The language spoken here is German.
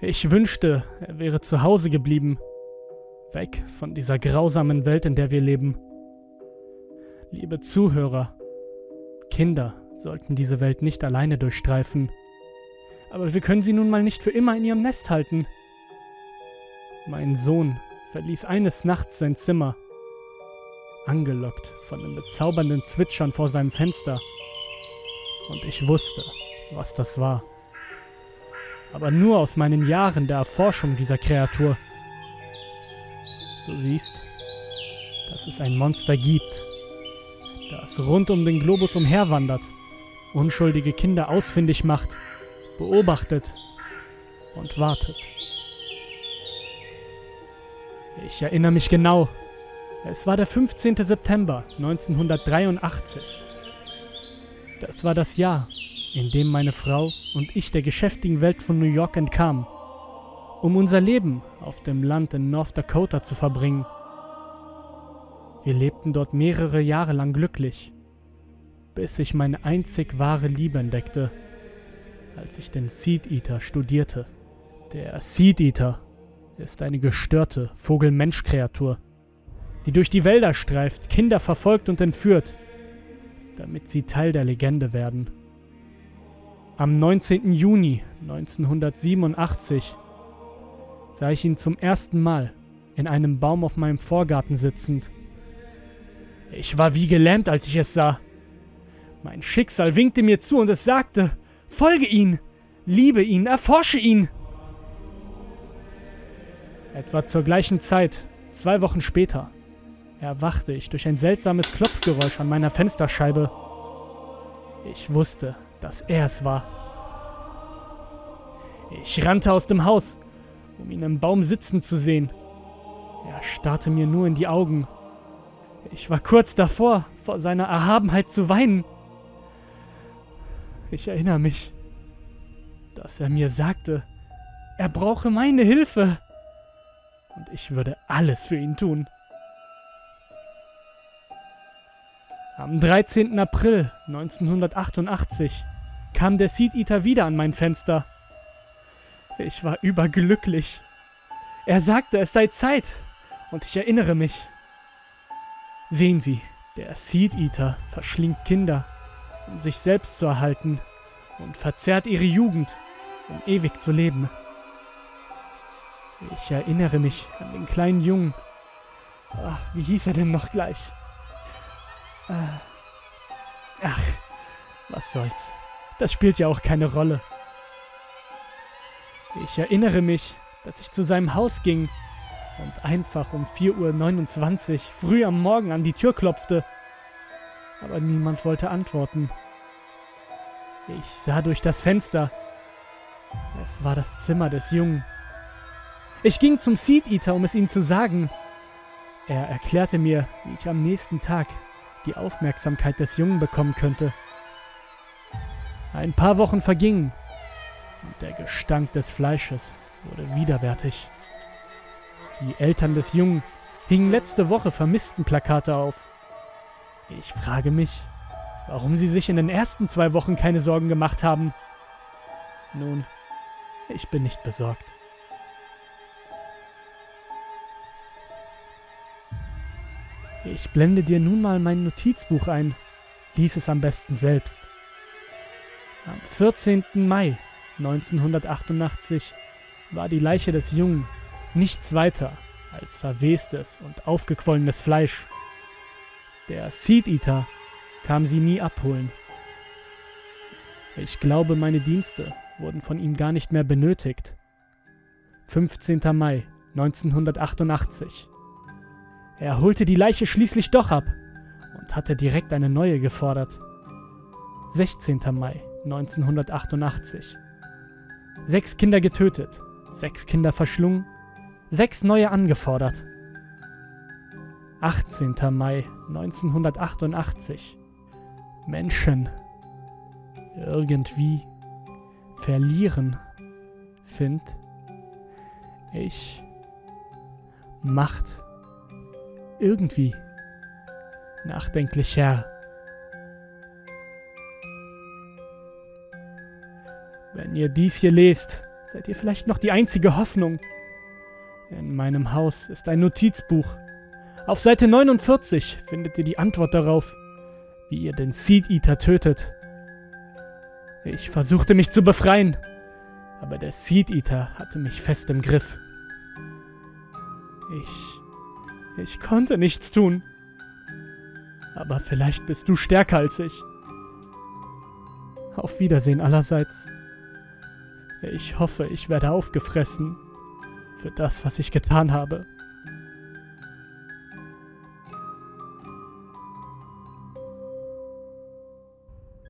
Ich wünschte, er wäre zu Hause geblieben. Weg von dieser grausamen Welt, in der wir leben. Liebe Zuhörer, Kinder sollten diese Welt nicht alleine durchstreifen. Aber wir können sie nun mal nicht für immer in ihrem Nest halten. Mein Sohn verließ eines Nachts sein Zimmer, angelockt von dem bezaubernden Zwitschern vor seinem Fenster. Und ich wusste, was das war. Aber nur aus meinen Jahren der Erforschung dieser Kreatur. Du siehst, dass es ein Monster gibt, das rund um den Globus umherwandert, unschuldige Kinder ausfindig macht, beobachtet und wartet. Ich erinnere mich genau. Es war der 15. September 1983. Das war das Jahr, in dem meine Frau und ich der geschäftigen Welt von New York entkamen, um unser Leben auf dem Land in North Dakota zu verbringen. Wir lebten dort mehrere Jahre lang glücklich, bis ich meine einzig wahre Liebe entdeckte, als ich den Seed Eater studierte. Der Seed Eater ist eine gestörte Vogel-Mensch-Kreatur, die durch die Wälder streift, Kinder verfolgt und entführt, damit sie Teil der Legende werden. Am 19. Juni 1987 sah ich ihn zum ersten Mal in einem Baum auf meinem Vorgarten sitzend. Ich war wie gelähmt, als ich es sah. Mein Schicksal winkte mir zu und es sagte, folge ihn, liebe ihn, erforsche ihn. Etwa zur gleichen Zeit, zwei Wochen später, erwachte ich durch ein seltsames Klopfgeräusch an meiner Fensterscheibe. Ich wusste, dass er es war. Ich rannte aus dem Haus, um ihn im Baum sitzen zu sehen. Er starrte mir nur in die Augen. Ich war kurz davor, vor seiner Erhabenheit zu weinen. Ich erinnere mich, dass er mir sagte, er brauche meine Hilfe und ich würde alles für ihn tun. Am 13. April 1988 kam der Seed Eater wieder an mein Fenster. Ich war überglücklich. Er sagte, es sei Zeit, und ich erinnere mich. Sehen Sie, der Seed Eater verschlingt Kinder, sich selbst zu erhalten, und verzehrt ihre Jugend, um ewig zu leben. Ich erinnere mich an den kleinen Jungen. Ach, wie hieß er denn noch gleich? Äh, ach, was soll's. Das spielt ja auch keine Rolle. Ich erinnere mich, dass ich zu seinem Haus ging und einfach um 4.29 Uhr früh am Morgen an die Tür klopfte. Aber niemand wollte antworten. Ich sah durch das Fenster. Es war das Zimmer des Jungen. Ich ging zum Seed Eater, um es ihm zu sagen. Er erklärte mir, wie ich am nächsten Tag die Aufmerksamkeit des Jungen bekommen könnte. Ein paar Wochen vergingen und der Gestank des Fleisches wurde widerwärtig. Die Eltern des Jungen hingen letzte Woche vermissten Plakate auf. Ich frage mich, warum sie sich in den ersten zwei Wochen keine Sorgen gemacht haben. Nun, ich bin nicht besorgt. Ich blende dir nun mal mein Notizbuch ein. Lies es am besten selbst. Am 14. Mai 1988 war die Leiche des Jungen nichts weiter als verwestes und aufgequollenes Fleisch. Der Seed Eater kam sie nie abholen. Ich glaube, meine Dienste wurden von ihm gar nicht mehr benötigt. 15. Mai 1988 er holte die Leiche schließlich doch ab und hatte direkt eine neue gefordert. 16. Mai 1988. Sechs Kinder getötet, sechs Kinder verschlungen, sechs neue angefordert. 18. Mai 1988. Menschen irgendwie verlieren. Find. Ich. Macht. Irgendwie. Nachdenklicher. Wenn ihr dies hier lest, seid ihr vielleicht noch die einzige Hoffnung. In meinem Haus ist ein Notizbuch. Auf Seite 49 findet ihr die Antwort darauf, wie ihr den Seed Eater tötet. Ich versuchte mich zu befreien, aber der Seed Eater hatte mich fest im Griff. Ich. Ich konnte nichts tun. Aber vielleicht bist du stärker als ich. Auf Wiedersehen allerseits. Ich hoffe, ich werde aufgefressen für das, was ich getan habe.